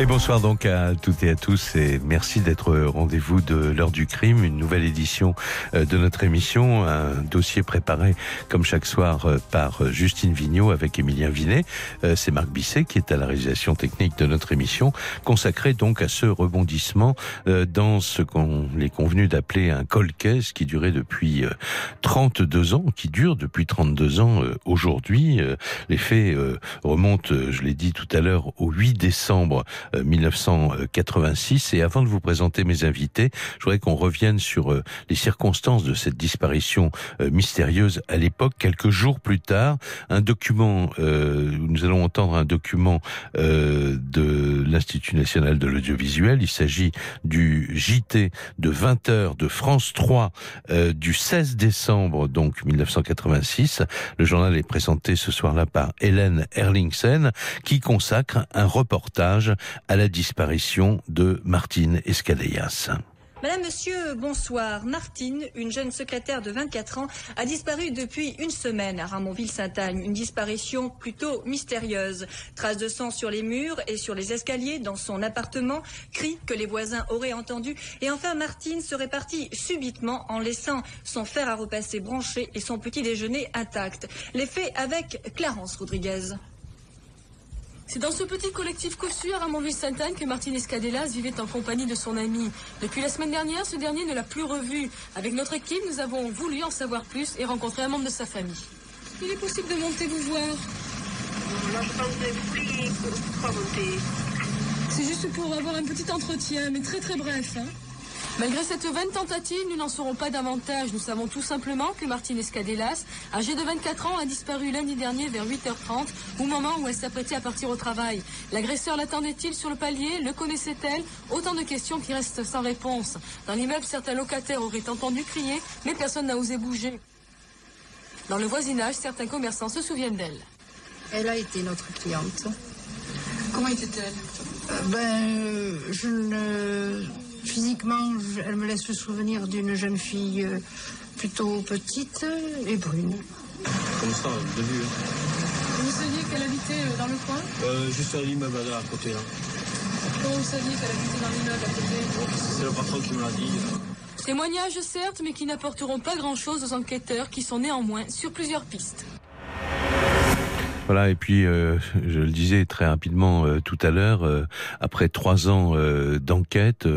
Et bonsoir donc à toutes et à tous et merci d'être rendez-vous de l'heure du crime, une nouvelle édition euh, de notre émission, un dossier préparé comme chaque soir euh, par euh, Justine Vignot avec Émilien Vinet. C'est Marc Bisset qui est à la réalisation technique de notre émission, consacrée donc à ce rebondissement dans ce qu'on est convenu d'appeler un colcaise qui durait depuis 32 ans, qui dure depuis 32 ans aujourd'hui. Les faits remontent, je l'ai dit tout à l'heure, au 8 décembre 1986. Et avant de vous présenter mes invités, je voudrais qu'on revienne sur euh, les circonstances de cette disparition euh, mystérieuse à l'époque. Quelques jours plus tard, un document, euh, nous allons entendre un document de l'Institut national de l'audiovisuel. Il s'agit du JT de 20 heures de France 3 du 16 décembre donc 1986. Le journal est présenté ce soir-là par Hélène Erlingsen qui consacre un reportage à la disparition de Martine Escadéas. Madame, Monsieur, bonsoir. Martine, une jeune secrétaire de 24 ans, a disparu depuis une semaine à Ramonville-Saint-Agne. Une disparition plutôt mystérieuse. Traces de sang sur les murs et sur les escaliers dans son appartement, cris que les voisins auraient entendus. Et enfin, Martine serait partie subitement en laissant son fer à repasser branché et son petit déjeuner intact. Les faits avec Clarence Rodriguez. C'est dans ce petit collectif cossu à Ramonville-Sainte-Anne que Martine Escadelas vivait en compagnie de son ami. Depuis la semaine dernière, ce dernier ne l'a plus revu. Avec notre équipe, nous avons voulu en savoir plus et rencontrer un membre de sa famille. Il est possible de monter vous voir Là, je pense pour monter. C'est juste pour avoir un petit entretien, mais très très bref. Hein Malgré cette vaine tentative, nous n'en saurons pas davantage. Nous savons tout simplement que Martine Escadelas, âgée de 24 ans, a disparu lundi dernier vers 8h30, au moment où elle s'apprêtait à partir au travail. L'agresseur l'attendait-il sur le palier? Le connaissait-elle? Autant de questions qui restent sans réponse. Dans l'immeuble, certains locataires auraient entendu crier, mais personne n'a osé bouger. Dans le voisinage, certains commerçants se souviennent d'elle. Elle a été notre cliente. Comment était-elle? Euh, Ben, je ne Physiquement, elle me laisse le souvenir d'une jeune fille euh, plutôt petite et brune. Comme ça, de vue. Vous saviez qu'elle habitait euh, dans le coin? Euh, Juste à l'immeuble à côté, là. Comment vous saviez qu'elle habitait dans l'immeuble à côté? C'est le patron qui me l'a dit. Témoignages certes, mais qui n'apporteront pas grand-chose aux enquêteurs qui sont néanmoins sur plusieurs pistes. Voilà, et puis euh, je le disais très rapidement euh, tout à l'heure, euh, après trois ans d'enquête,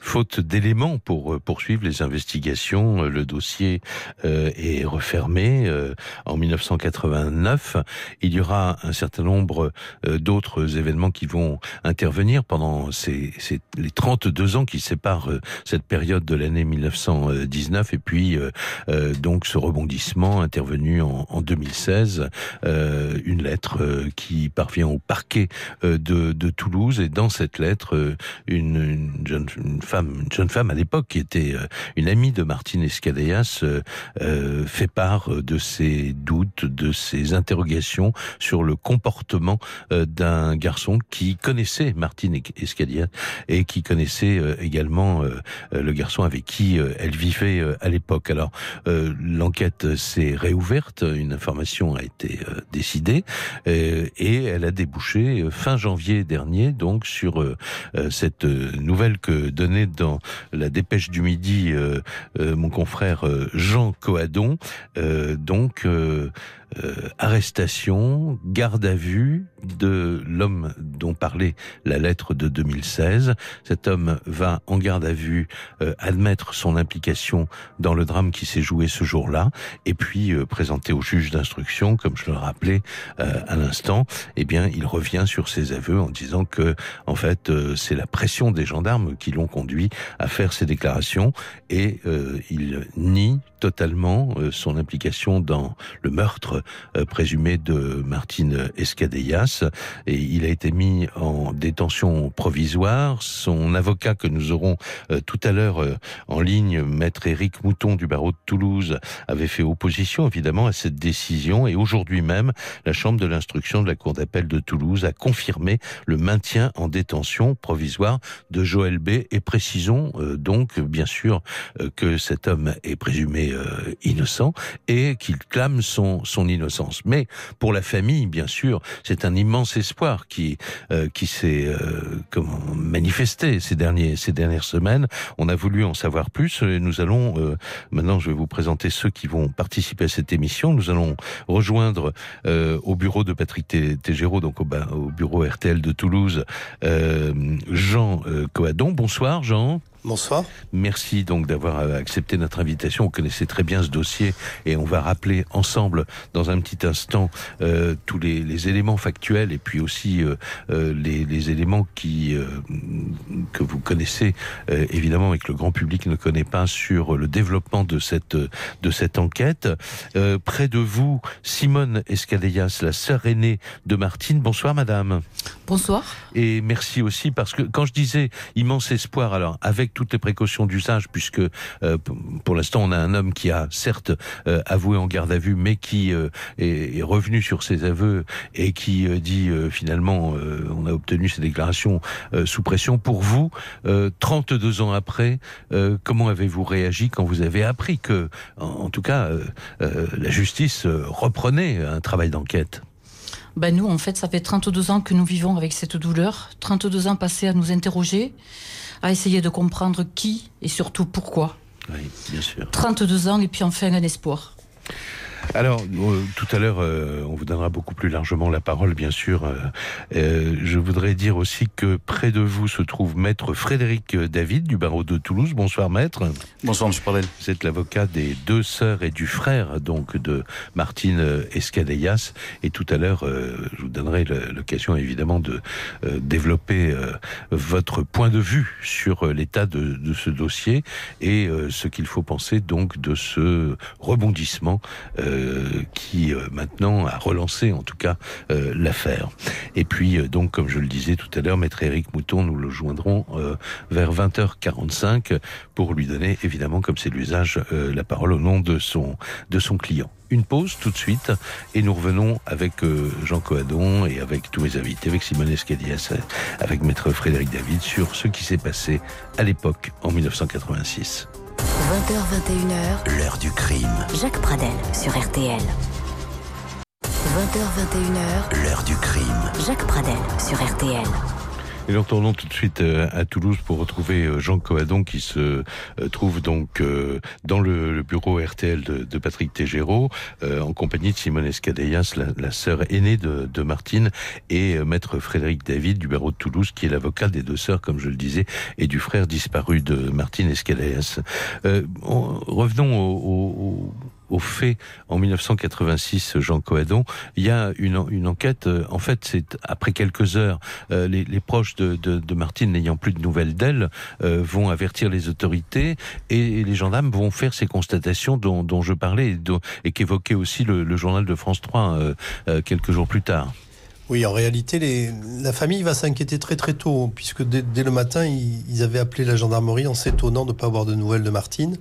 faute d'éléments pour poursuivre les investigations, le dossier est refermé. en 1989, il y aura un certain nombre d'autres événements qui vont intervenir pendant ces, les 32 ans qui séparent cette période de l'année 1919 et puis donc ce rebondissement intervenu en, en 2016. Une une lettre euh, qui parvient au parquet euh, de, Toulouse. Et dans cette lettre, euh, une, une, jeune une femme, une jeune femme à l'époque qui était une amie de Martine Escadeas euh, fait part de ses doutes, de ses interrogations sur le comportement d'un garçon qui connaissait Martine Escadeas et qui connaissait également le garçon avec qui elle vivait à l'époque. Alors l'enquête s'est réouverte, une information a été décidée euh, et elle a débouché euh, fin janvier dernier donc sur euh, cette nouvelle que donnait dans la dépêche du midi mon confrère Jean Coadon. Donc arrestation, garde à vue de l'homme dont parlait la lettre de 2016. Cet homme va en garde à vue admettre son implication dans le drame qui s'est joué ce jour-là et puis présenter au juge d'instruction, comme je le rappelais, euh, à l'instant, eh bien, il revient sur ses aveux en disant que, en fait, euh, c'est la pression des gendarmes qui l'ont conduit à faire ces déclarations et euh, il nie totalement son implication dans le meurtre présumé de Martine Escadellas et il a été mis en détention provisoire. Son avocat que nous aurons tout à l'heure en ligne, maître Éric Mouton du barreau de Toulouse, avait fait opposition évidemment à cette décision et aujourd'hui même, la Chambre de l'instruction de la Cour d'appel de Toulouse a confirmé le maintien en détention provisoire de Joël B. Et précisons euh, donc, bien sûr, euh, que cet homme est présumé euh, innocent et qu'il clame son, son innocence. Mais pour la famille, bien sûr, c'est un immense espoir qui euh, qui s'est euh, comment manifesté ces derniers ces dernières semaines. On a voulu en savoir plus. Et nous allons maintenant, je vais vous présenter ceux qui vont participer à cette émission. Nous allons rejoindre au bureau de Patrick Tégéraud, donc au, au bureau RTL de Toulouse, Jean Coadon. Bonsoir, Jean. Bonsoir. Merci donc d'avoir euh, accepté notre invitation. Vous connaissez très bien ce dossier et on va rappeler ensemble dans un petit instant euh, tous les, les éléments factuels et puis aussi euh, euh, les, les éléments qui euh, que vous connaissez euh, évidemment et que le grand public ne connaît pas sur le développement de cette de cette enquête. Euh, près de vous, Simone Escadellas, la sœur aînée de Martine. Bonsoir, madame. Bonsoir. Et merci aussi parce que quand je disais immense espoir, alors avec toutes les précautions d'usage, puisque euh, pour l'instant on a un homme qui a certes euh, avoué en garde à vue, mais qui euh, est, revenu sur ses aveux et qui dit finalement on a obtenu ces déclarations sous pression. Pour vous, euh, 32 ans après, comment avez-vous réagi quand vous avez appris que, en, en tout cas, la justice reprenait un travail d'enquête? Ben nous, en fait, ça fait 32 ans que nous vivons avec cette douleur. 32 ans passés à nous interroger, à essayer de comprendre qui et surtout pourquoi. Oui, bien sûr. 32 ans et puis enfin un espoir. Alors, euh, tout à l'heure, euh, on vous donnera beaucoup plus largement la parole, bien sûr. Euh, euh, je voudrais dire aussi que près de vous se trouve Maître Frédéric David du barreau de Toulouse. Bonsoir, Maître. Bonsoir, M. Pardel. Vous êtes l'avocat des deux sœurs et du frère, donc, de Martine Escadellas. Et tout à l'heure, euh, je vous donnerai l'occasion, évidemment, de euh, développer euh, votre point de vue sur euh, l'état de, de ce dossier et euh, ce qu'il faut penser, donc, de ce rebondissement euh, qui, euh, maintenant, a relancé, en tout cas, euh, l'affaire. Et puis, euh, donc, comme je le disais tout à l'heure, Maître Éric Mouton, nous le joindrons euh, vers 20h45 pour lui donner, évidemment, comme c'est l'usage, euh, la parole au nom de son, de son client. Une pause tout de suite et nous revenons avec euh, Jean Coadon et avec tous mes invités, avec Simone Escadias, euh, avec Maître Frédéric David sur ce qui s'est passé à l'époque en 1986. 20h21h, l'heure du crime. Jacques Pradel sur RTL. 20h21h, L'heure du crime. Jacques Pradel sur RTL. Et nous retournons tout de suite euh, à Toulouse pour retrouver euh, Jean Coadon qui se euh, trouve donc dans le, bureau RTL de, Patrick Tégéraud en compagnie de Simone Escadellas, la, sœur aînée de, Martine, et maître Frédéric David du barreau de Toulouse qui est l'avocat des deux sœurs, comme je le disais, et du frère disparu de Martine on- revenons au, au, au fait en 1986, Jean Coadon, il y a une, en- une enquête. euh, En fait, c'est après quelques heures, euh, les, proches de, Martine, n'ayant plus de nouvelles d'elle, euh, vont avertir les autorités et, les gendarmes vont faire ces constatations dont, je parlais et, qu'évoquait aussi le, journal de France 3 euh, euh, quelques jours plus tard. Oui, en réalité, les- la famille va s'inquiéter très très tôt, puisque dès, dès le matin, ils, ils avaient appelé la gendarmerie en s'étonnant de ne pas avoir de nouvelles de Martine.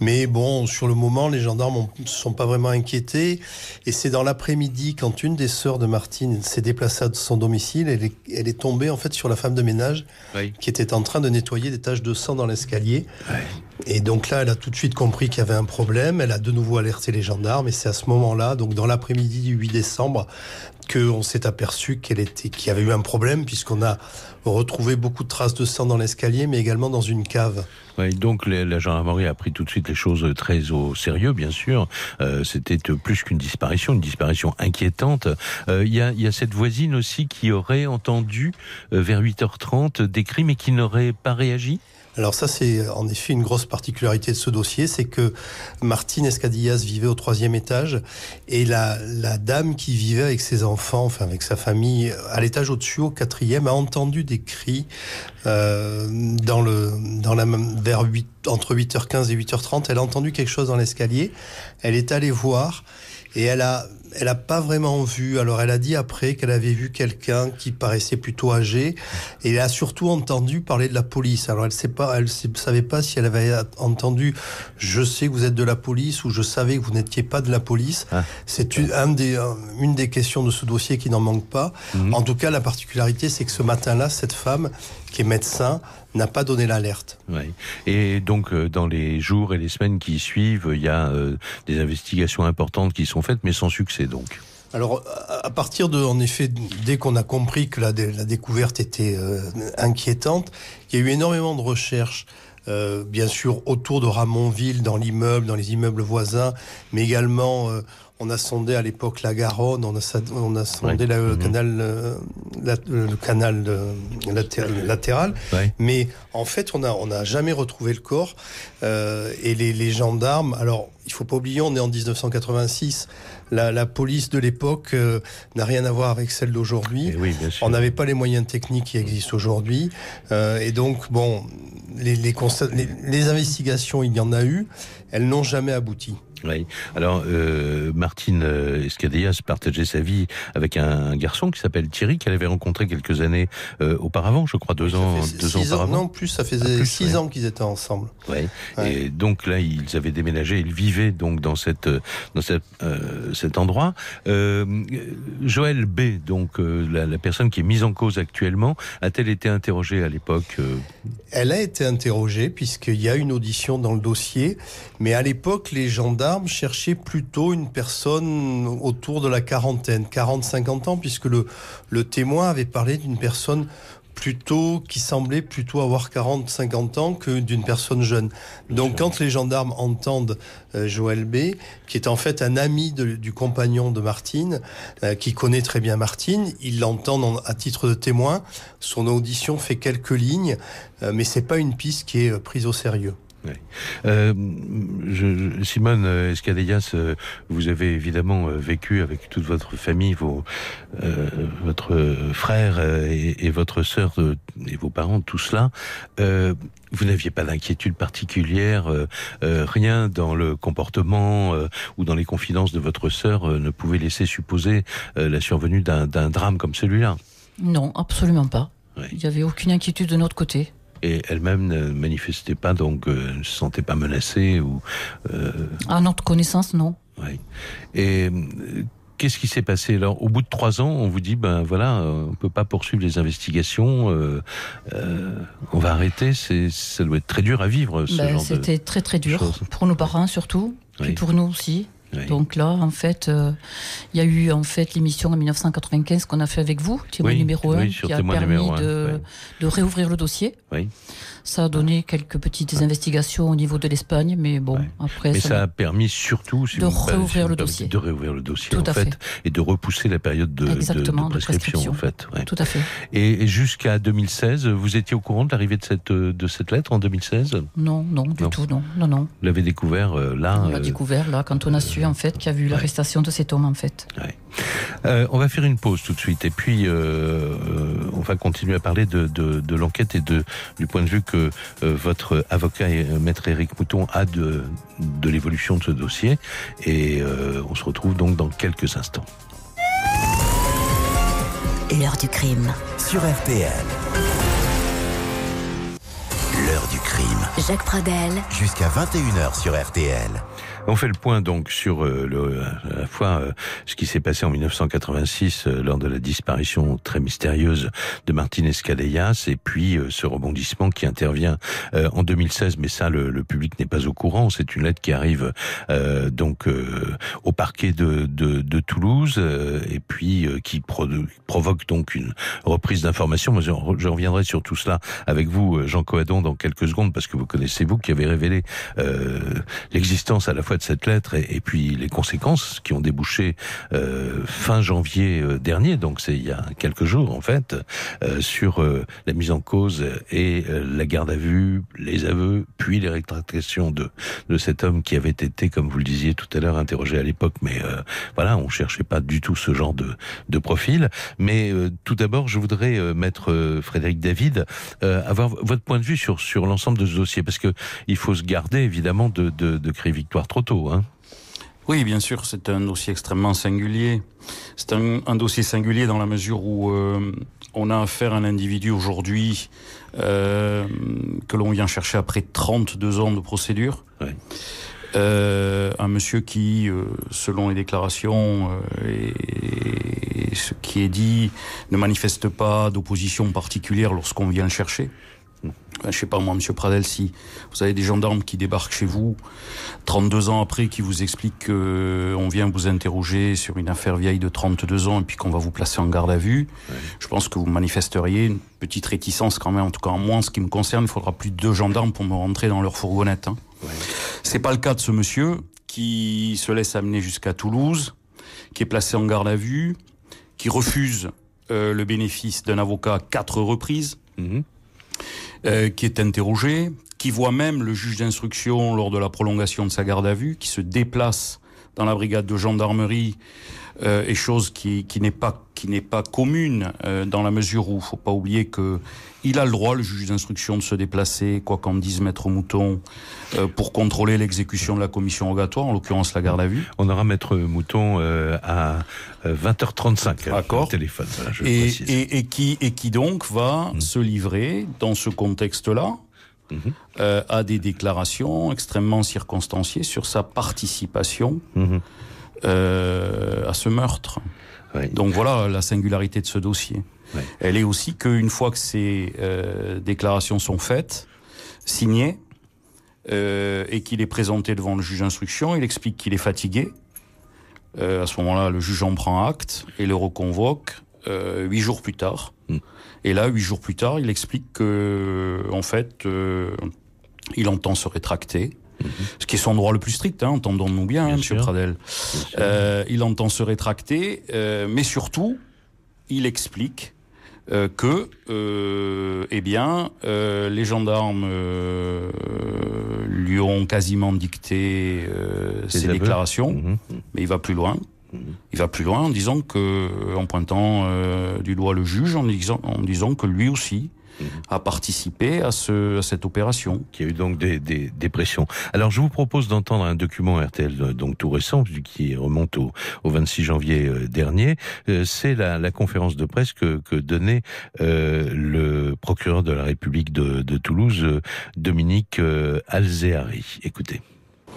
Mais bon, sur le moment, les gendarmes ne sont pas vraiment inquiétés. Et c'est dans l'après-midi, quand une des sœurs de Martine s'est déplacée à son domicile, elle est, elle est tombée en fait sur la femme de ménage Oui. qui était en train de nettoyer des taches de sang dans l'escalier. Et donc là, elle a tout de suite compris qu'il y avait un problème. Elle a de nouveau alerté les gendarmes. Et c'est à ce moment-là, donc dans l'après-midi du 8 décembre, qu'on s'est aperçu qu'elle était, qu'il y avait eu un problème, puisqu'on a retrouvé beaucoup de traces de sang dans l'escalier, mais également dans une cave. Oui, donc la, gendarmerie a pris tout de suite les choses très au sérieux, bien sûr. Euh, C'était plus qu'une disparition, une disparition inquiétante. Euh, Il y, a, il y a cette voisine aussi qui aurait entendu euh, vers 8h30 des cris, mais qui n'aurait pas réagi? Alors ça, c'est en effet une grosse particularité de ce dossier, c'est que Martine Escadillas vivait au troisième étage et la, la dame qui vivait avec ses enfants, enfin avec sa famille, à l'étage au-dessus, au quatrième, a entendu des cris euh, dans le, dans la, vers 8, entre 8h15 et 8h30. Elle a entendu quelque chose dans l'escalier. Elle est allée voir et elle a elle a pas vraiment vu. Alors elle a dit après qu'elle avait vu quelqu'un qui paraissait plutôt âgé et elle a surtout entendu parler de la police. Alors elle sait pas, elle savait pas si elle avait entendu je sais que vous êtes de la police ou je savais que vous n'étiez pas de la police. Ah. C'est une, un des, une des questions de ce dossier qui n'en manque pas. Mhm. En tout cas, la particularité, c'est que ce matin-là, cette femme qui est médecin n'a pas donné l'alerte. Oui. Et donc, euh, dans les jours et les semaines qui suivent, il y a euh, des investigations importantes qui sont faites, mais sans succès donc. Alors, à partir de, en effet, dès qu'on a compris que la, la découverte était euh, inquiétante, il y a eu énormément de recherches. bien sûr autour de Ramonville, dans l'immeuble, dans les immeubles voisins, mais également on a sondé à l'époque la Garonne, on a, on a sondé le, canal, euh, le canal latéral. Mais en fait, on n'a on a jamais retrouvé le corps. Euh, et les, les, gendarmes, alors il faut pas oublier, on est en 1986. La, la police de l'époque euh, n'a rien à voir avec celle d'aujourd'hui. Eh oui, on n'avait pas les moyens techniques qui existent aujourd'hui. Euh, et donc, bon, les, les, les, les investigations, il y en a eu. Elles n'ont jamais abouti. Oui. Alors, euh, Martine euh, Escadillas partageait sa vie avec un, garçon qui s'appelle Thierry, qu'elle avait rencontré quelques années euh, auparavant, je crois deux ans, deux ans auparavant. Non, plus, ça faisait ah, six ans qu'ils étaient ensemble. Oui. Et donc là, ils avaient déménagé, ils vivaient donc dans cette dans cette, euh, cet endroit. Joël B, donc la, la, personne qui est mise en cause actuellement, a-t-elle été interrogée à l'époque Elle a été interrogée puisqu'il y a une audition dans le dossier, mais à l'époque, les gendarmes cherchait plutôt une personne autour de la quarantaine, 40-50 ans, puisque le, témoin avait parlé d'une personne plutôt qui semblait plutôt avoir 40 50 ans que d'une personne jeune. Donc quand les gendarmes entendent euh, Joël B qui est en fait un ami du compagnon de Martine euh, qui connaît très bien Martine, ils l'entendent à titre de témoin, son audition fait quelques lignes euh, mais c'est pas une piste qui est prise au sérieux. Euh, je, Simone Escadellas, euh, vous avez évidemment euh, vécu avec toute votre famille, vos, euh, votre frère et, et, votre sœur et vos parents, tout cela. vous n'aviez pas d'inquiétude particulière, rien dans le comportement ou dans les confidences de votre sœur ne pouvait laisser supposer la survenue d'un drame comme celui-là? Non, absolument pas. Il n'y avait aucune inquiétude de notre côté et elle-même ne manifestait pas, donc euh, ne se sentait pas menacée ou. Euh... À notre connaissance, non. Oui. Et euh, qu'est-ce qui s'est passé? Alors Au bout de trois ans, on vous dit ben voilà, on peut pas poursuivre les investigations, euh, euh, on va arrêter. C'est ça doit être très dur à vivre. Ce ben, C'était très très dur pour nos parents surtout, et pour nous aussi. Donc là, en fait, euh, il y a eu en fait l'émission en 1995 qu'on a fait avec vous, témoin numéro 1, qui a permis de, de, réouvrir le dossier. Ça a donné quelques petites investigations au niveau de l'Espagne, mais bon, après. Mais ça, a permis surtout de réouvrir le dossier. De réouvrir le dossier, Tout en fait, et de repousser la période de, de, prescription, en fait. Tout à fait. Et, jusqu'à 2016, vous étiez au courant de l'arrivée de cette de cette lettre en 2016 Non, non, du tout, non, non, non. Vous l'avez découvert euh, là. On l'a euh, découvert là quand on a su en fait qu'il y a vu l'arrestation de cet homme en fait. Euh, on va faire une pause tout de suite et puis euh, on va continuer à parler de, de, de l'enquête et de, du point de vue que euh, votre avocat, maître Éric Mouton, a de, de l'évolution de ce dossier. Et euh, on se retrouve donc dans quelques instants. L'heure du crime. Sur RTL. L'heure du crime. Jacques Pradel. Jusqu'à 21h sur RTL. On fait le point donc sur euh, le, à la fois euh, ce qui s'est passé en 1986 euh, lors de la disparition très mystérieuse de Martinez Escadellas et puis ce rebondissement qui intervient en 2016. Mais ça, le, le public n'est pas au courant. C'est une lettre qui arrive donc au parquet de, de, de Toulouse et puis qui provoque donc une reprise d'information. Je, je reviendrai sur tout cela avec vous, Jean Coadon, dans quelques secondes parce que vous connaissez vous qui avez révélé l'existence à la fois de cette lettre et, puis les conséquences qui ont débouché euh, fin janvier euh, dernier, donc c'est il y a quelques jours en fait, euh, sur euh, la mise en cause et euh, la garde à vue, les aveux, puis les rétractations de, de cet homme qui avait été, comme vous le disiez tout à l'heure, interrogé à l'époque, mais voilà, on cherchait pas du tout ce genre de, de profil. Mais tout d'abord, je voudrais, mettre Frédéric David, avoir votre point de vue sur, sur l'ensemble de ce dossier, parce que il faut se garder évidemment de, de, de créer victoire trop Hein. Oui, bien sûr, c'est un dossier extrêmement singulier. C'est un, dossier singulier dans la mesure où euh, on a affaire à un individu aujourd'hui euh, que l'on vient chercher après 32 ans de procédure. Euh, un monsieur qui, selon les déclarations et, ce qui est dit, ne manifeste pas d'opposition particulière lorsqu'on vient le chercher. Je sais pas moi, Monsieur Pradel, si vous avez des gendarmes qui débarquent chez vous 32 ans après, qui vous expliquent qu'on euh, vient vous interroger sur une affaire vieille de 32 ans et puis qu'on va vous placer en garde à vue, je pense que vous manifesteriez une petite réticence quand même. En tout cas, en moi, en ce qui me concerne, il faudra plus de deux gendarmes pour me rentrer dans leur fourgonnette. Hein. C'est pas le cas de ce monsieur qui se laisse amener jusqu'à Toulouse, qui est placé en garde à vue, qui refuse euh, le bénéfice d'un avocat à quatre reprises. Mhm. Euh, qui est interrogé, qui voit même le juge d'instruction lors de la prolongation de sa garde à vue, qui se déplace dans la brigade de gendarmerie, euh, et chose qui, qui n'est pas qui n'est pas commune euh, dans la mesure où faut pas oublier que il a le droit, le juge d'instruction, de se déplacer, quoi qu'en dise maître Mouton, euh, pour contrôler l'exécution de la commission rogatoire, en l'occurrence la garde à vue. On aura maître Mouton euh, à 20h35 D'accord. téléphone. je et, et, et, qui et qui donc va mmh. se livrer dans ce contexte-là mmh. euh, à des déclarations extrêmement circonstanciées sur sa participation mmh. euh, à ce meurtre. Donc voilà la singularité de ce dossier. Elle est aussi qu'une fois que ces euh, déclarations sont faites, signées, euh, et qu'il est présenté devant le juge d'instruction, il explique qu'il est fatigué. Euh, à ce moment-là, le juge en prend acte et le reconvoque euh, huit jours plus tard. Et là, huit jours plus tard, il explique que, en fait, euh, il entend se rétracter. Ce qui est son droit le plus strict, hein, entendons-nous bien, hein, Monsieur Pradel. Euh, il entend se rétracter, mais surtout, il explique euh, que, euh, eh bien, euh, les gendarmes lui ont quasiment dicté ses déclarations, mhm. mais il va plus loin. Mhm. Il va plus loin en disant que, en pointant du doigt le juge, en disant, en disant que lui aussi, Mhm. a participé à, ce, à cette opération. Qui a eu donc des, des, des, pressions. Alors je vous propose d'entendre un document RTL euh, donc tout récent, qui remonte au, au 26 janvier euh, dernier. Euh, c'est la, la, conférence de presse que, que donnait euh, le procureur de la République de, de Toulouse, Dominique euh, Alzéari. Écoutez.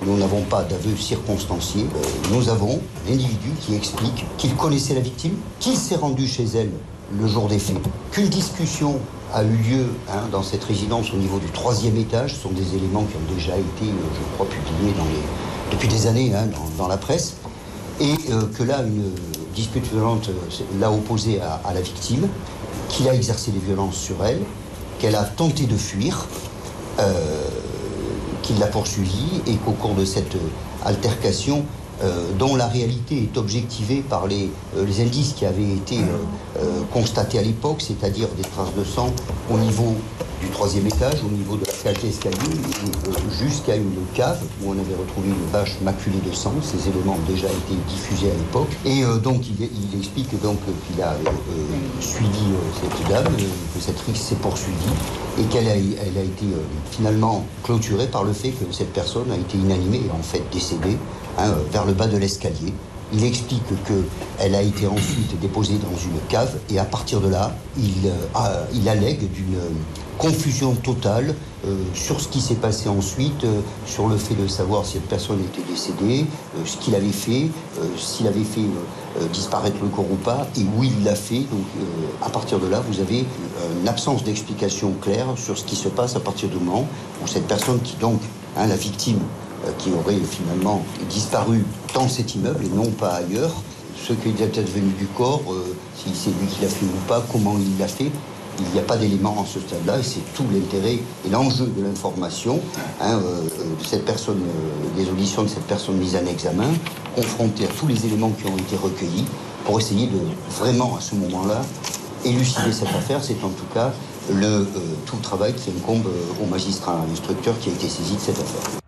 Nous n'avons pas d'aveu circonstancié. Nous avons l'individu qui explique qu'il connaissait la victime, qu'il s'est rendu chez elle le jour des faits, qu'une discussion a eu lieu hein, dans cette résidence au niveau du troisième étage. Ce sont des éléments qui ont déjà été, euh, je crois, publiés depuis des années hein, dans, la presse. Et euh, que là, une dispute violente euh, l'a opposé à, la victime, qu'il a exercé des violences sur elle, qu'elle a tenté de fuir, euh, qu'il l'a poursuivie et qu'au cours de cette altercation, euh, dont la réalité est objectivée par les, euh, indices qui avaient été euh, constatés à l'époque, c'est-à-dire des traces de sang au niveau du troisième étage, au niveau de la cage d'escalier, jusqu'à une cave où on avait retrouvé une bâche maculée de sang. Ces éléments ont déjà été diffusés à l'époque. Et donc il, explique donc qu'il a suivi cette dame, que cette rixe s'est poursuivie et qu'elle a, elle a été finalement clôturée par le fait que cette personne a été inanimée et en fait décédée hein, vers le bas de l'escalier. Il explique qu'elle a été ensuite déposée dans une cave et à partir de là, il, euh, allègue d'une confusion totale euh, sur ce qui s'est passé ensuite, euh, sur le fait de savoir si cette personne était décédée, euh, ce qu'il avait fait, euh, s'il avait fait euh, disparaître le corps ou pas, et où il l'a fait. Donc à partir de là, vous avez une absence d'explication claire sur ce qui se passe à partir du moment où cette personne qui donc, hein, la victime, euh, qui aurait finalement disparu dans cet immeuble et non pas ailleurs. Ce qui est advenu du corps, euh, si c'est lui qui l'a fait ou pas, comment il l'a fait, il n'y a pas d'éléments en ce stade-là et c'est tout l'intérêt et l'enjeu de l'information hein, euh, de cette personne, euh, des auditions de cette personne mise en examen, confrontée à tous les éléments qui ont été recueillis pour essayer de vraiment à ce moment-là élucider cette affaire. C'est en tout cas le, euh, tout le travail qui incombe au magistrat instructeur qui a été saisi de cette affaire.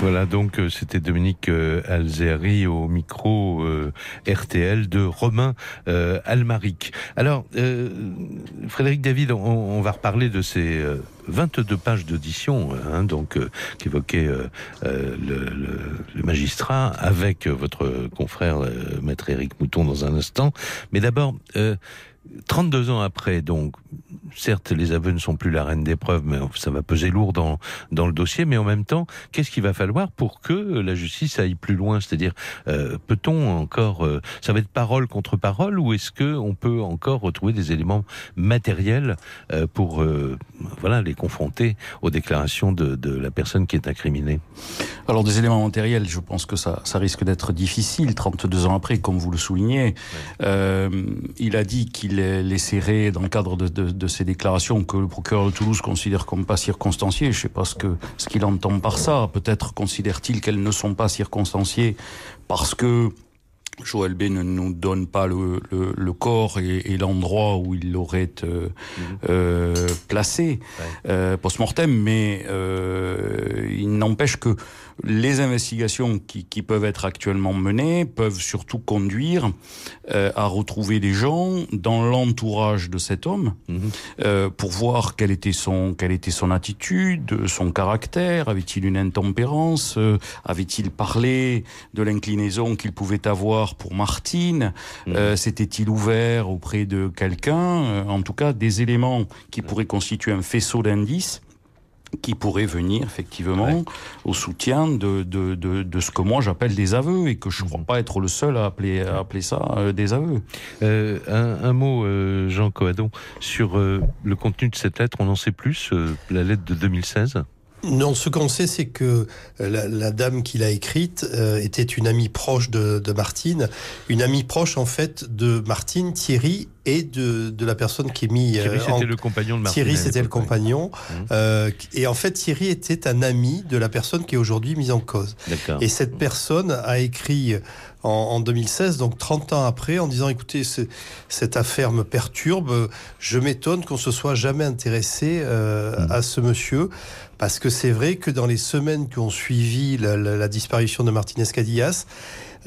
Voilà, donc euh, c'était Dominique euh, Alzeri au micro euh, RTL de Romain Almaric. Alors, Frédéric David, on, va reparler de ces 22 pages d'audition, hein, donc qui évoquaient le, le, magistrat avec votre confrère maître Éric Mouton dans un instant. Mais d'abord, 32 ans après, donc, certes, les aveux ne sont plus la reine des preuves, mais ça va peser lourd dans, dans le dossier, mais en même temps, qu'est-ce qu'il va falloir pour que la justice aille plus loin? C'est-à-dire, euh, peut-on encore, euh, ça va être parole contre parole, ou est-ce que on peut encore retrouver des éléments matériels euh, pour, voilà, les confronter aux déclarations de, de, la personne qui est incriminée? Alors, des éléments matériels, je pense que ça, ça risque d'être difficile, 32 ans après, comme vous le soulignez. il a dit qu'il laisserait, dans le cadre de ces déclarations que le procureur de Toulouse considère comme pas circonstanciées. Je ne sais pas ce qu'il ce qu'il entend par ça. Peut-être considère-t-il qu'elles ne sont pas circonstanciées parce que Joël B ne nous donne pas le, le, le corps et, et l'endroit où il l'aurait euh, mhm. euh, placé euh, post-mortem, mais il n'empêche que les investigations qui, qui, peuvent être actuellement menées peuvent surtout conduire à retrouver des gens dans l'entourage de cet homme mhm. pour voir quelle était son quelle était son attitude, son caractère, avait-il une intempérance, avait-il parlé de l'inclinaison qu'il pouvait avoir pour Martine mmh. euh, S'était-il ouvert auprès de quelqu'un euh, En tout cas, des éléments qui pourraient constituer un faisceau d'indices qui pourraient venir effectivement au soutien de, de, de, de, ce que moi j'appelle des aveux et que je ne crois mmh. pas être le seul à appeler, à appeler ça euh, des aveux. Euh, un, un, mot, euh, Jean Coadon, sur le contenu de cette lettre, on en sait plus, la lettre de 2016 non, ce qu'on sait, c'est que euh, la, dame qui l'a écrite euh, était une amie proche de, de, Martine, une amie proche en fait de Martine, Thierry et de, de la personne qui est mis. Thierry, euh, c'était le compagnon de Martine. Thierry, c'était le compagnon. Mmh. et en fait, Thierry était un ami de la personne qui est aujourd'hui mise en cause. Et cette personne a écrit en, en, 2016, donc 30 ans après, en disant écoutez, cette affaire me perturbe, je m'étonne qu'on se soit jamais intéressé mmh. à ce monsieur. Parce que c'est vrai que dans les semaines qui ont suivi la, la, la disparition de Martinez Cadillas,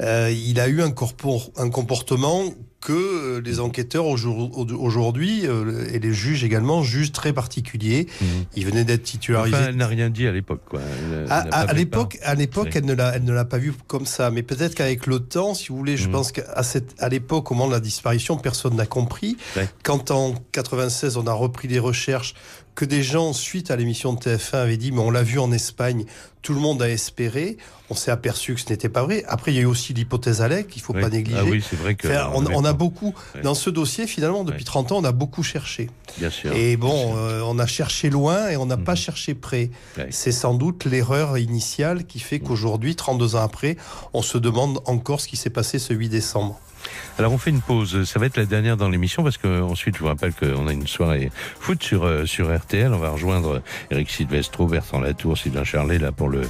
euh, il a eu un, corpor, un comportement que euh, les enquêteurs aujourd'hui euh, et les juges également jugent très particulier. Mmh. Il venait d'être titularisé. Enfin, elle n'a rien dit à l'époque. Quoi. à, l'époque, à l'époque, elle ne l'a, elle ne l'a pas vu comme ça. Mais peut-être qu'avec le temps, si vous voulez, je mmh. pense qu'à cette, à l'époque, au moment de la disparition, personne n'a compris. Ouais. Quand en 96, on a repris les recherches que des gens, suite à l'émission de TF1, avaient dit, mais on l'a vu en Espagne, tout le monde a espéré. On s'est aperçu que ce n'était pas vrai. Après, il y a eu aussi l'hypothèse Alec, qu'il ne faut oui. pas négliger. Ah oui, c'est vrai que. Enfin, on, on, a beaucoup, ouais. dans ce dossier, finalement, depuis ouais. 30 ans, on a beaucoup cherché. Bien sûr. Et bon, euh, on a cherché loin et on n'a mmh. pas cherché près. C'est sans doute l'erreur initiale qui fait qu'aujourd'hui, 32 ans après, on se demande encore ce qui s'est passé ce 8 décembre. Alors on fait une pause, ça va être la dernière dans l'émission parce que ensuite je vous rappelle qu'on a une soirée foot sur euh, sur RTL, on va rejoindre Eric Silvestro, Bertrand Latour, Sylvain Charlet là pour le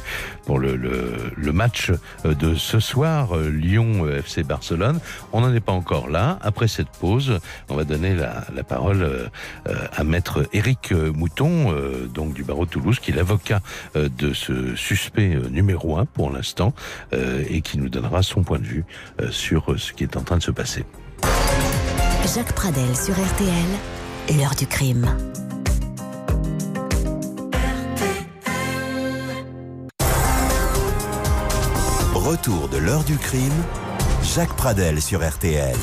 pour le le, le match euh, de ce soir euh, Lyon FC Barcelone. On n'en est pas encore là. Après cette pause, on va donner la, la parole à maître Eric Mouton donc du barreau de Toulouse qui est l'avocat de ce suspect numéro un pour l'instant et qui nous donnera son point de vue sur ce qui est en train de se passer. Jacques Pradel sur RTL, l'heure du crime. Retour de l'heure du crime, Jacques Pradel sur RTL.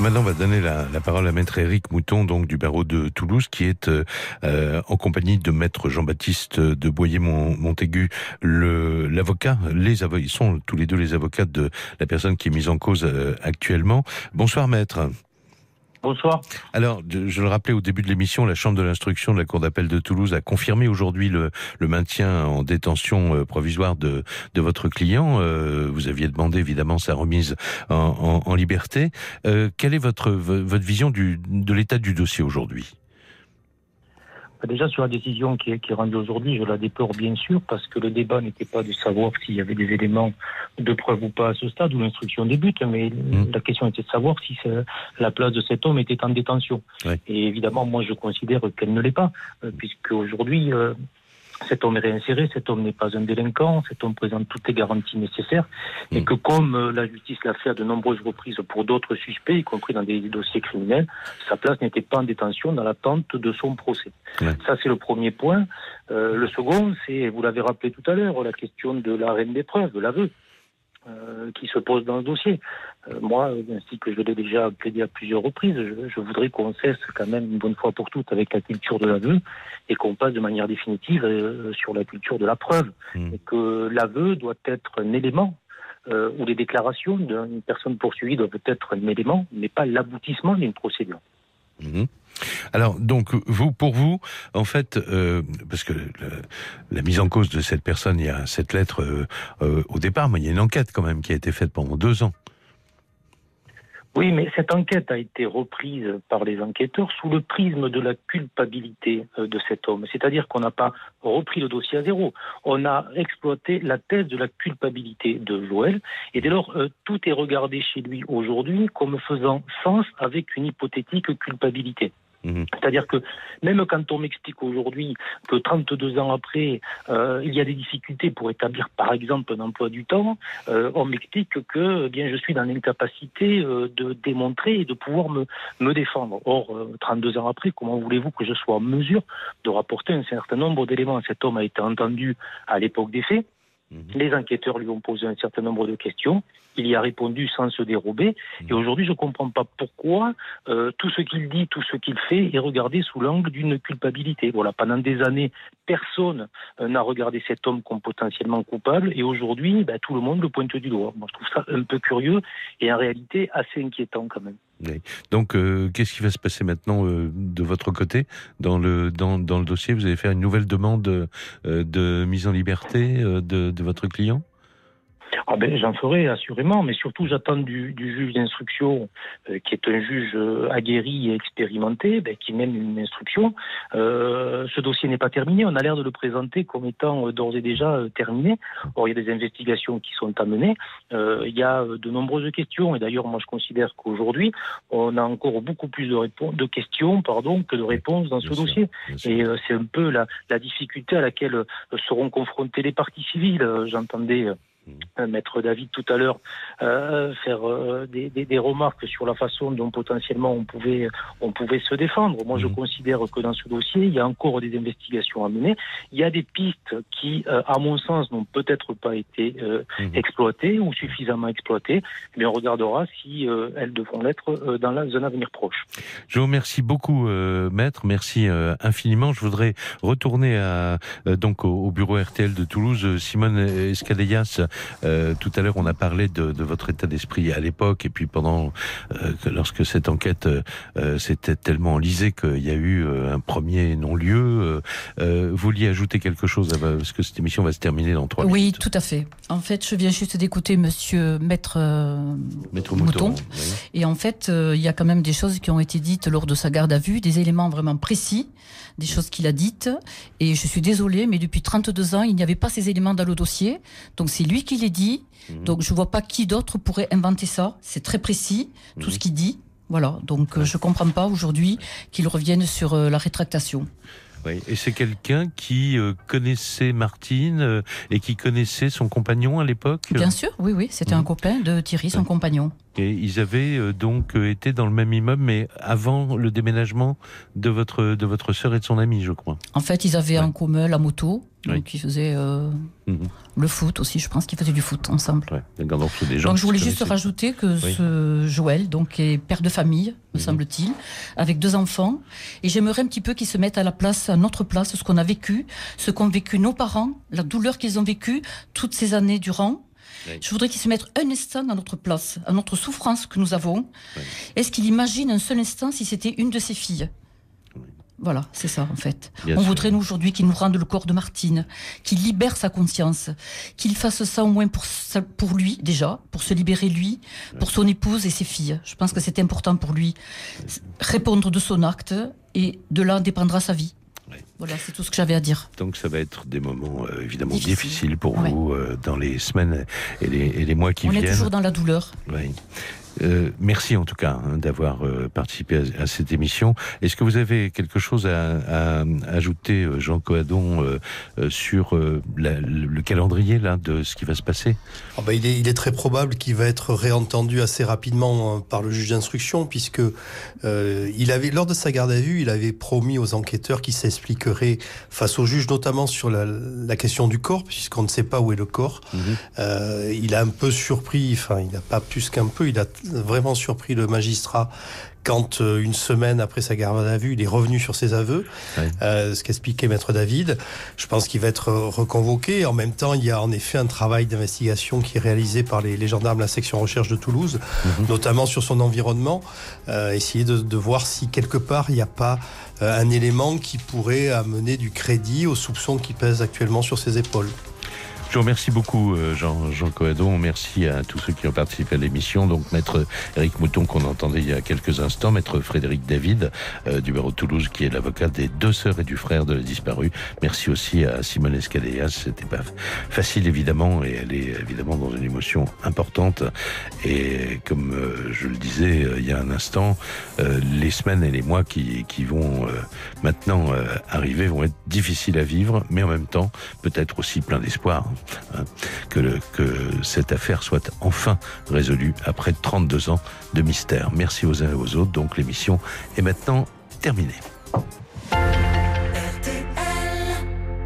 Maintenant, on va donner la, parole à maître Éric Mouton, donc du barreau de Toulouse, qui est euh, en compagnie de maître Jean-Baptiste de Boyer-Montaigu, l'avocat. Les ils sont tous les deux les avocats de la personne qui est mise en cause euh, actuellement. Bonsoir, maître. Bonsoir. Alors, je le rappelais au début de l'émission, la Chambre de l'instruction de la Cour d'appel de Toulouse a confirmé aujourd'hui le, maintien en détention euh, provisoire de, votre client. Euh, vous aviez demandé évidemment sa remise en, liberté. Euh, quelle est votre, votre vision de l'état du dossier aujourd'hui? Déjà sur la décision qui est, qui est rendue aujourd'hui, je la déplore bien sûr parce que le débat n'était pas de savoir s'il y avait des éléments de preuve ou pas à ce stade où l'instruction débute, mais mmh. la question était de savoir si la place de cet homme était en détention. Ouais. Et évidemment, moi je considère qu'elle ne l'est pas, euh, puisque aujourd'hui euh, cet homme est réinséré, cet homme n'est pas un délinquant, cet homme présente toutes les garanties nécessaires, et mm. que comme euh, la justice l'a fait à de nombreuses reprises pour d'autres suspects, y compris dans des dossiers criminels, sa place n'était pas en détention dans l'attente de son procès. Ça, c'est le premier point. Euh, le second, c'est, vous l'avez rappelé tout à l'heure, la question de la reine des preuves, de l'aveu. Euh, qui se pose dans le dossier. Euh, moi, ainsi que je l'ai déjà plaidé à plusieurs reprises, je, voudrais qu'on cesse quand même une bonne fois pour toutes avec la culture de l'aveu et qu'on passe de manière définitive euh, sur la culture de la preuve. Hmm. Et que l'aveu doit être un élément ou les déclarations d'une personne poursuivie doivent être un élément, mais pas l'aboutissement d'une procédure. Hmm. Alors, donc, vous, pour vous, en fait, euh, parce que la mise en cause de cette personne, il y a cette lettre euh, euh, au départ, mais il y a une enquête quand même qui a été faite pendant deux ans. Oui, mais cette enquête a été reprise par les enquêteurs sous le prisme de la culpabilité de cet homme. C'est-à-dire qu'on n'a pas repris le dossier à zéro. On a exploité la thèse de la culpabilité de Joël. Et dès lors, tout est regardé chez lui aujourd'hui comme faisant sens avec une hypothétique culpabilité. Mhm. C'est-à-dire que même quand on m'explique aujourd'hui que 32 ans après, euh, il y a des difficultés pour établir par exemple un emploi du temps, euh, on m'explique que eh bien je suis dans l'incapacité euh, de démontrer et de pouvoir me, me défendre. Or, 32 ans après, comment voulez-vous que je sois en mesure de rapporter un certain nombre d'éléments? Cet homme a été entendu à l'époque des faits. Mhm. Les enquêteurs lui ont posé un certain nombre de questions. Il y a répondu sans se dérober. Mhm. Et aujourd'hui, je ne comprends pas pourquoi euh, tout ce qu'il dit, tout ce qu'il fait est regardé sous l'angle d'une culpabilité. Voilà, pendant des années, personne euh, n'a regardé cet homme comme potentiellement coupable. Et aujourd'hui, ben, tout le monde le pointe du doigt. Moi, je trouve ça un peu curieux et en réalité assez inquiétant quand même. Donc, euh, qu'est-ce qui va se passer maintenant de votre côté? Dans le, dans, dans, le dossier Vous allez faire une nouvelle demande de mise en liberté de votre client? Ah ben, J'en ferai assurément, mais surtout j'attends du, du, juge d'instruction, euh, qui est un juge euh, aguerri et expérimenté, ben, qui mène une instruction. Euh, ce dossier n'est pas terminé, on a l'air de le présenter comme étant d'ores et déjà terminé. Or, il y a des investigations qui sont à mener, il y a de nombreuses questions, et d'ailleurs moi je considère qu'aujourd'hui, on a encore beaucoup plus de, de questions pardon, que de réponses dans ce dossier. Et c'est un peu la, la difficulté à laquelle seront confrontées les parties civiles. J'entendais euh, Maître David tout à l'heure euh, faire euh, des, des, des, remarques sur la façon dont potentiellement on pouvait on pouvait se défendre. Moi, je mhm. considère que dans ce dossier, il y a encore des investigations à mener. Il y a des pistes qui, euh, à mon sens, n'ont peut-être pas été mhm. exploitées ou suffisamment exploitées. Mais on regardera si elles devront l'être dans un avenir proche. Je vous remercie beaucoup, Maître. Merci infiniment. Je voudrais retourner à, donc au, bureau RTL de Toulouse. Simone Escadellas euh, tout à l'heure, on a parlé de, de votre état d'esprit à l'époque, et puis pendant euh, lorsque cette enquête euh, s'était tellement enlisée qu'il y a eu un premier non-lieu. vous vouliez ajouter quelque chose parce que cette émission va se terminer dans trois oui, minutes. Oui, tout à fait. En fait, je viens juste d'écouter Monsieur Maître, Maître Mouton, et en fait, il y a quand même des choses qui ont été dites lors de sa garde à vue, des éléments vraiment précis, des choses qu'il a dites, et je suis désolée, mais depuis 32 ans, il n'y avait pas ces éléments dans le dossier, donc c'est lui qui les dit. Mhm. Donc je vois pas qui d'autre pourrait inventer ça. C'est très précis tout ce mhm. qu'il dit. Voilà. Donc euh, je comprends pas aujourd'hui qu'il revienne sur euh, la rétractation. Oui. Et c'est quelqu'un qui euh, connaissait Martine et qui connaissait son compagnon à l'époque? Bien sûr, oui, oui. C'était un mhm. copain de Thierry, son compagnon. Et ils avaient donc été dans le même immeuble, mais avant le déménagement de votre, de votre sœur et de son ami, je crois. En fait, ils avaient en commun la moto donc ils faisaient euh, mhm. le foot aussi, je pense qu'ils faisaient du foot ensemble. donc je voulais juste rajouter que ce Joël donc est père de famille, me mhm. semble-t-il, avec deux enfants, et j'aimerais un petit peu qu'ils se mettent à la place, à notre place, ce qu'on a vécu, ce qu'ont vécu nos parents, la douleur qu'ils ont vécu toutes ces années durant. Je voudrais qu'ils se mettent un instant à notre place, à notre souffrance que nous avons. Est-ce qu'il imagine un seul instant si c'était une de ses filles? Voilà, c'est ça en fait. on voudrait nous aujourd'hui qu'il nous rende le corps de Martine, qu'il libère sa conscience, qu'il fasse ça au moins pour, pour lui déjà, pour se libérer lui, pour son épouse et ses filles. Je pense que c'est important pour lui. Répondre de son acte et de là dépendra sa vie. Voilà, c'est tout ce que j'avais à dire. Donc ça va être des moments euh, évidemment difficiles pour vous euh, dans les semaines et les, et les, mois qui viennent. On est toujours dans la douleur. Oui. Euh, merci en tout cas hein, d'avoir euh, participé à, cette émission. Est-ce que vous avez quelque chose à, ajouter, euh, Jean Coadon, sur le calendrier là de ce qui va se passer? Ah bah, il, est, il, est, très probable qu'il va être réentendu assez rapidement par le juge d'instruction, puisque il avait, lors de sa garde à vue, il avait promis aux enquêteurs qu'il s'expliquerait face au juge, notamment sur la, question du corps, puisqu'on ne sait pas où est le corps. Mhm. il a un peu surpris, enfin, il n'a pas plus qu'un peu, il a vraiment surpris le magistrat quand euh, une semaine après sa garde à vue, il est revenu sur ses aveux, euh, ce qu'expliquait maître David. Je pense qu'il va être reconvoqué. En même temps, il y a en effet un travail d'investigation qui est réalisé par les, gendarmes de la section recherche de Toulouse, mhm. notamment sur son environnement, euh, essayer de, de, voir si quelque part il n'y a pas un élément qui pourrait amener du crédit aux soupçons qui pèsent actuellement sur ses épaules. Je vous remercie beaucoup, euh, Jean, Jean Coadon. Merci à tous ceux qui ont participé à l'émission. Donc, maître Eric Mouton, qu'on entendait il y a quelques instants, maître Frédéric David, euh, du barreau de Toulouse, qui est l'avocat des deux sœurs et du frère de la disparue. Merci aussi à Simone Escadéas. C'était pas facile, évidemment, et elle est évidemment dans une émotion importante. Et comme euh, je le disais il y a un instant, les semaines et les mois qui, qui vont maintenant arriver vont être difficiles à vivre, mais en même temps, peut-être aussi plein d'espoir. Hein, que, que cette affaire soit enfin résolue après 32 ans de mystère. Merci aux uns et aux autres. Donc l'émission est maintenant terminée.